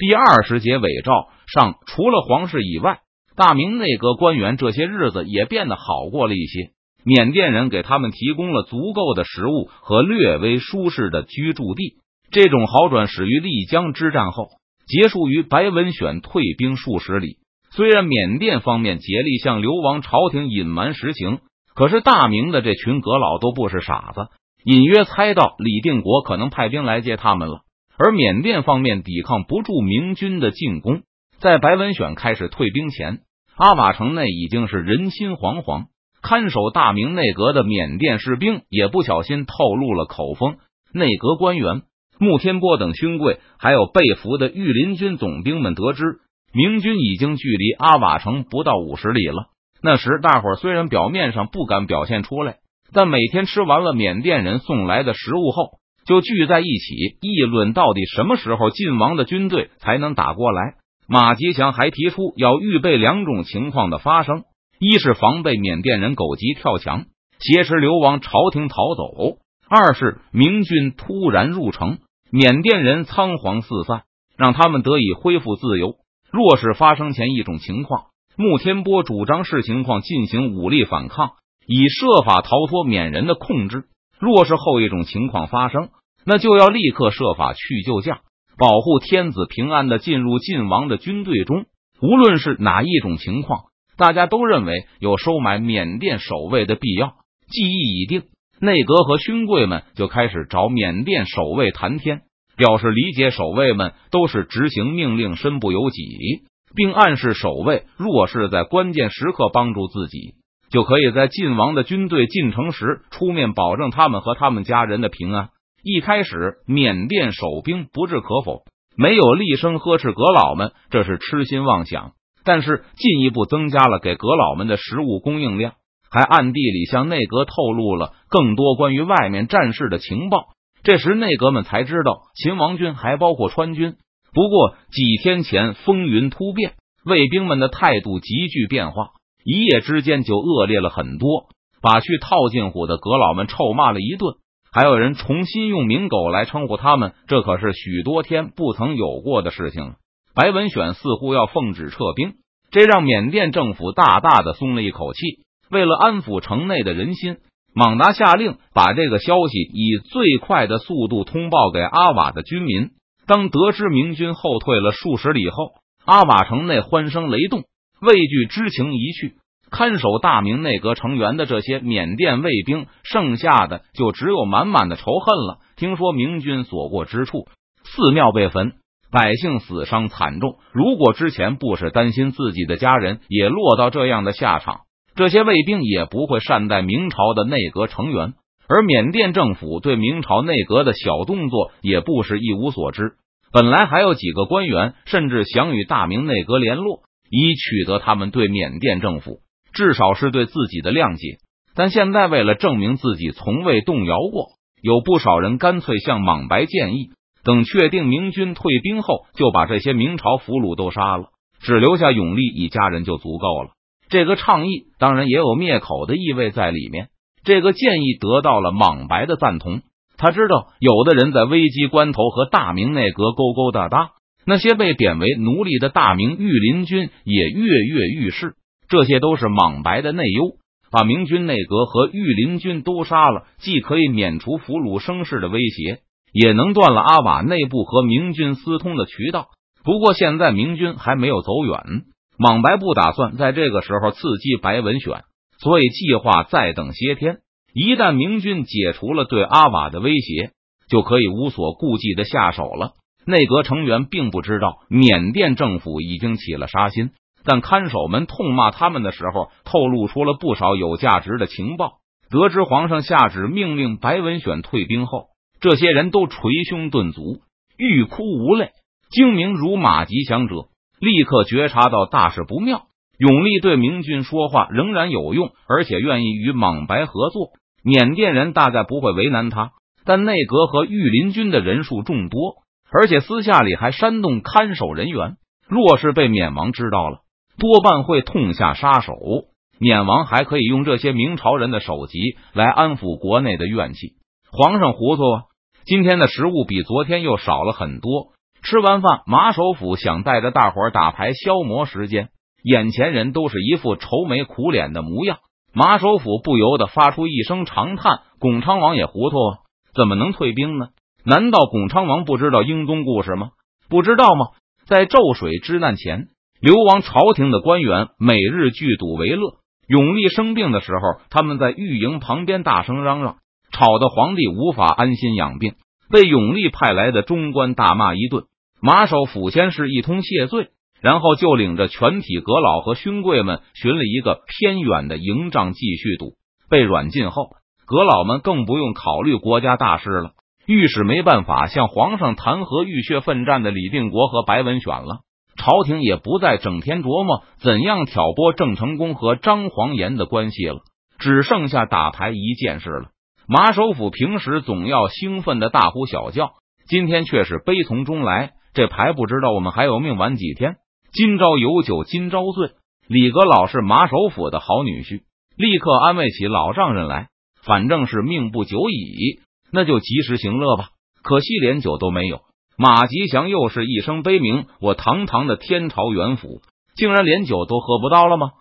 第二十节伪诏上，除了皇室以外，大明内阁官员这些日子也变得好过了一些。缅甸人给他们提供了足够的食物和略微舒适的居住地。这种好转始于丽江之战后，结束于白文选退兵数十里。虽然缅甸方面竭力向流亡朝廷隐瞒实情，可是大明的这群阁老都不是傻子，隐约猜到李定国可能派兵来接他们了。而缅甸方面抵抗不住明军的进攻，在白文选开始退兵前，阿瓦城内已经是人心惶惶。看守大明内阁的缅甸士兵也不小心透露了口风。内阁官员穆天波等勋贵，还有被俘的御林军总兵们得知，明军已经距离阿瓦城不到五十里了。那时，大伙虽然表面上不敢表现出来，但每天吃完了缅甸人送来的食物后。就聚在一起议论，到底什么时候晋王的军队才能打过来？马吉祥还提出要预备两种情况的发生：一是防备缅甸人狗急跳墙，挟持流亡朝廷逃走；二是明军突然入城，缅甸人仓皇四散，让他们得以恢复自由。若是发生前一种情况，穆天波主张视情况进行武力反抗，以设法逃脱缅人的控制；若是后一种情况发生，那就要立刻设法去救驾，保护天子平安的进入晋王的军队中。无论是哪一种情况，大家都认为有收买缅甸守卫的必要。计议已定，内阁和勋贵们就开始找缅甸守卫谈天，表示理解守卫们都是执行命令身不由己，并暗示守卫若是在关键时刻帮助自己，就可以在晋王的军队进城时出面保证他们和他们家人的平安。一开始，缅甸守兵不置可否，没有厉声呵斥阁老们，这是痴心妄想。但是进一步增加了给阁老们的食物供应量，还暗地里向内阁透露了更多关于外面战事的情报。这时内阁们才知道，秦王军还包括川军。不过几天前风云突变，卫兵们的态度急剧变化，一夜之间就恶劣了很多，把去套近乎的阁老们臭骂了一顿。还有人重新用“明狗”来称呼他们，这可是许多天不曾有过的事情。白文选似乎要奉旨撤兵，这让缅甸政府大大的松了一口气。为了安抚城内的人心，莽达下令把这个消息以最快的速度通报给阿瓦的军民。当得知明军后退了数十里后，阿瓦城内欢声雷动，畏惧之情一去。看守大明内阁成员的这些缅甸卫兵，剩下的就只有满满的仇恨了。听说明军所过之处，寺庙被焚，百姓死伤惨重。如果之前不是担心自己的家人也落到这样的下场，这些卫兵也不会善待明朝的内阁成员。而缅甸政府对明朝内阁的小动作也不是一无所知。本来还有几个官员甚至想与大明内阁联络，以取得他们对缅甸政府。至少是对自己的谅解，但现在为了证明自己从未动摇过，有不少人干脆向莽白建议，等确定明军退兵后，就把这些明朝俘虏都杀了，只留下永历一家人就足够了。这个倡议当然也有灭口的意味在里面。这个建议得到了莽白的赞同，他知道有的人在危机关头和大明内阁勾勾搭搭，那些被贬为奴隶的大明御林军也跃跃欲试。这些都是莽白的内忧，把明军内阁和御林军都杀了，既可以免除俘虏生事的威胁，也能断了阿瓦内部和明军私通的渠道。不过现在明军还没有走远，莽白不打算在这个时候刺激白文选，所以计划再等些天。一旦明军解除了对阿瓦的威胁，就可以无所顾忌的下手了。内阁成员并不知道缅甸政府已经起了杀心。但看守们痛骂他们的时候，透露出了不少有价值的情报。得知皇上下旨命令白文选退兵后，这些人都捶胸顿足，欲哭无泪。精明如马吉祥者立刻觉察到大事不妙。永历对明军说话仍然有用，而且愿意与莽白合作。缅甸人大概不会为难他，但内阁和御林军的人数众多，而且私下里还煽动看守人员。若是被缅王知道了，多半会痛下杀手。缅王还可以用这些明朝人的首级来安抚国内的怨气。皇上糊涂啊！今天的食物比昨天又少了很多。吃完饭，马首府想带着大伙打牌消磨时间，眼前人都是一副愁眉苦脸的模样。马首府不由得发出一声长叹：“巩昌王也糊涂啊，怎么能退兵呢？难道巩昌王不知道英宗故事吗？不知道吗？在咒水之难前，流亡朝廷的官员每日聚赌为乐。永历生病的时候，他们在御营旁边大声嚷嚷，吵得皇帝无法安心养病，被永历派来的中官大骂一顿。马首府先是一通谢罪。”然后就领着全体阁老和勋贵们寻了一个偏远的营帐继续赌。被软禁后，阁老们更不用考虑国家大事了。御史没办法向皇上弹劾浴血奋战的李定国和白文选了。朝廷也不再整天琢磨怎样挑拨郑成功和张黄岩的关系了，只剩下打牌一件事了。马首府平时总要兴奋的大呼小叫，今天却是悲从中来。这牌不知道我们还有命玩几天。今朝有酒今朝醉，李阁老是马首府的好女婿，立刻安慰起老丈人来。反正是命不久矣，那就及时行乐吧。可惜连酒都没有。马吉祥又是一声悲鸣：“我堂堂的天朝元辅，竟然连酒都喝不到了吗？”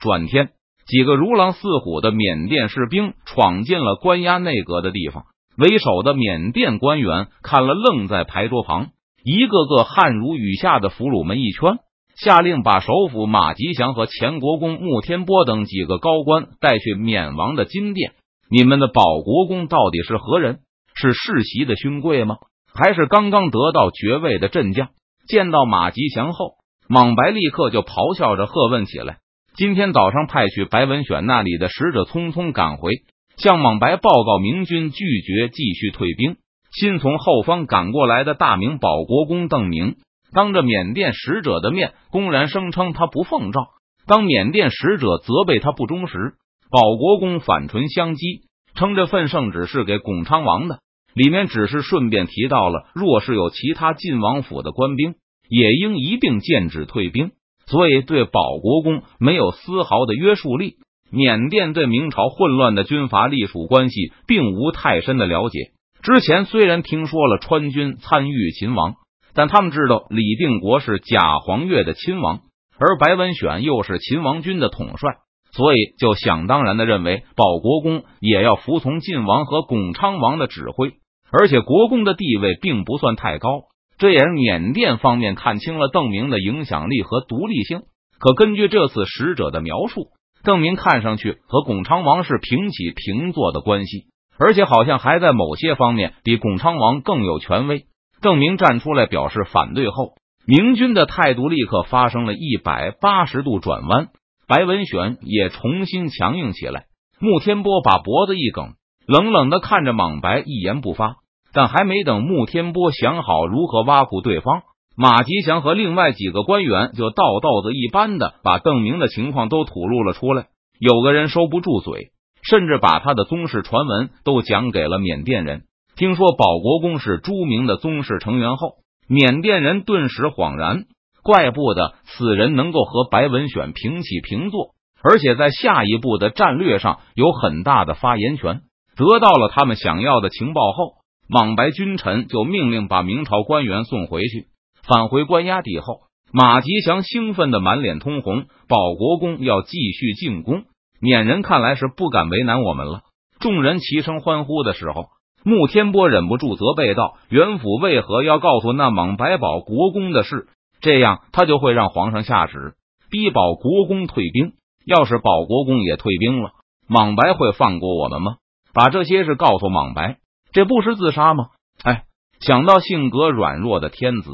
转天，几个如狼似虎的缅甸士兵闯进了关押内阁的地方，为首的缅甸官员看了，愣在牌桌旁，一个个汗如雨下的俘虏们一圈。下令把首府马吉祥和前国公穆天波等几个高官带去缅王的金殿。你们的保国公到底是何人？是世袭的勋贵吗？还是刚刚得到爵位的镇将？见到马吉祥后，莽白立刻就咆哮着喝问起来。今天早上派去白文选那里的使者匆匆赶回，向莽白报告明军拒绝继续退兵。新从后方赶过来的大明保国公邓明。当着缅甸使者的面，公然声称他不奉诏。当缅甸使者责备他不忠时，保国公反唇相讥，称这份圣旨是给巩昌王的，里面只是顺便提到了，若是有其他晋王府的官兵，也应一并禁止退兵。所以对保国公没有丝毫的约束力。缅甸对明朝混乱的军阀隶属关系并无太深的了解。之前虽然听说了川军参与秦王。但他们知道李定国是假黄月的亲王，而白文选又是秦王军的统帅，所以就想当然的认为保国公也要服从晋王和巩昌王的指挥。而且国公的地位并不算太高，这也是缅甸方面看清了邓明的影响力和独立性。可根据这次使者的描述，邓明看上去和巩昌王是平起平坐的关系，而且好像还在某些方面比巩昌王更有权威。邓明站出来表示反对后，明军的态度立刻发生了一百八十度转弯。白文选也重新强硬起来。穆天波把脖子一梗，冷冷的看着莽白，一言不发。但还没等穆天波想好如何挖苦对方，马吉祥和另外几个官员就倒豆子一般的把邓明的情况都吐露了出来。有个人收不住嘴，甚至把他的宗室传闻都讲给了缅甸人。听说保国公是朱明的宗室成员后，缅甸人顿时恍然，怪不得此人能够和白文选平起平坐，而且在下一步的战略上有很大的发言权。得到了他们想要的情报后，莽白君臣就命令把明朝官员送回去。返回关押地后，马吉祥兴奋的满脸通红。保国公要继续进攻，缅人看来是不敢为难我们了。众人齐声欢呼的时候。穆天波忍不住责备道：“元府为何要告诉那莽白保国公的事？这样他就会让皇上下旨逼保国公退兵。要是保国公也退兵了，莽白会放过我们吗？把这些事告诉莽白，这不是自杀吗？”哎，想到性格软弱的天子，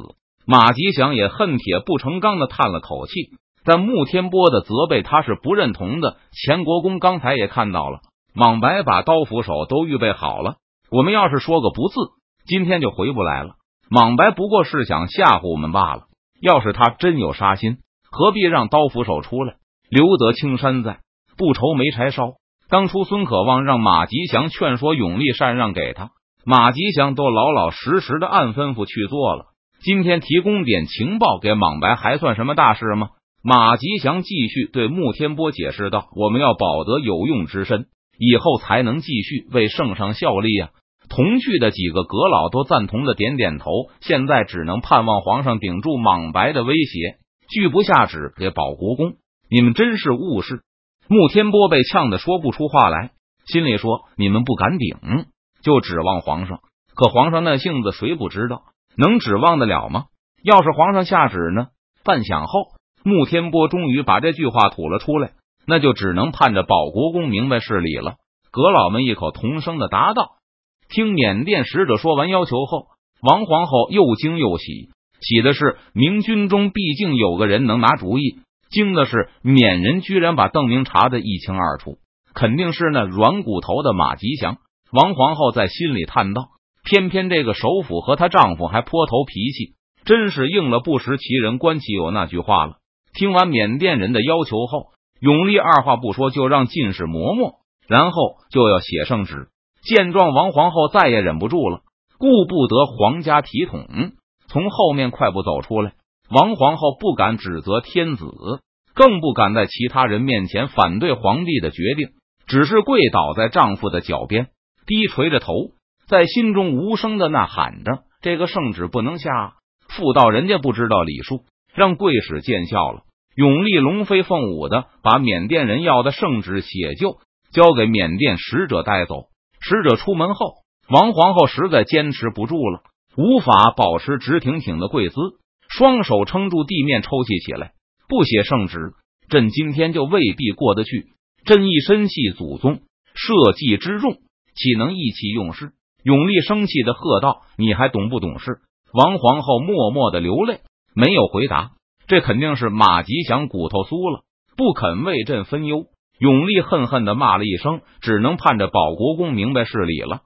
马吉祥也恨铁不成钢的叹了口气。但穆天波的责备他是不认同的。前国公刚才也看到了，莽白把刀斧手都预备好了。我们要是说个不字，今天就回不来了。莽白不过是想吓唬我们罢了。要是他真有杀心，何必让刀斧手出来？留得青山在，不愁没柴烧。当初孙可望让马吉祥劝说永历禅让给他，马吉祥都老老实实的按吩咐去做了。今天提供点情报给莽白，还算什么大事吗？马吉祥继续对穆天波解释道：“我们要保得有用之身，以后才能继续为圣上效力呀。”同去的几个阁老都赞同的点点头。现在只能盼望皇上顶住莽白的威胁，拒不下旨给保国公。你们真是误事！穆天波被呛得说不出话来，心里说：你们不敢顶，就指望皇上。可皇上那性子，谁不知道？能指望得了吗？要是皇上下旨呢？半晌后，穆天波终于把这句话吐了出来。那就只能盼着保国公明白事理了。阁老们异口同声的答道。听缅甸使者说完要求后，王皇后又惊又喜。喜的是明军中毕竟有个人能拿主意；惊的是缅人居然把邓明查的一清二楚，肯定是那软骨头的马吉祥。王皇后在心里叹道：“偏偏这个首府和她丈夫还颇头脾气，真是应了不识其人观其友那句话了。”听完缅甸人的要求后。永历二话不说就让进士磨磨，然后就要写圣旨。见状，王皇后再也忍不住了，顾不得皇家体统，从后面快步走出来。王皇后不敢指责天子，更不敢在其他人面前反对皇帝的决定，只是跪倒在丈夫的脚边，低垂着头，在心中无声的呐喊着：“这个圣旨不能下，妇道人家不知道礼数，让贵使见笑了。”永历龙飞凤舞的把缅甸人要的圣旨写就，交给缅甸使者带走。使者出门后，王皇后实在坚持不住了，无法保持直挺挺的跪姿，双手撑住地面抽泣起来。不写圣旨，朕今天就未必过得去。朕一身系祖宗社稷之重，岂能意气用事？永历生气的喝道：“你还懂不懂事？”王皇后默默的流泪，没有回答。这肯定是马吉祥骨头酥了，不肯为朕分忧。永历恨恨的骂了一声，只能盼着保国公明白事理了。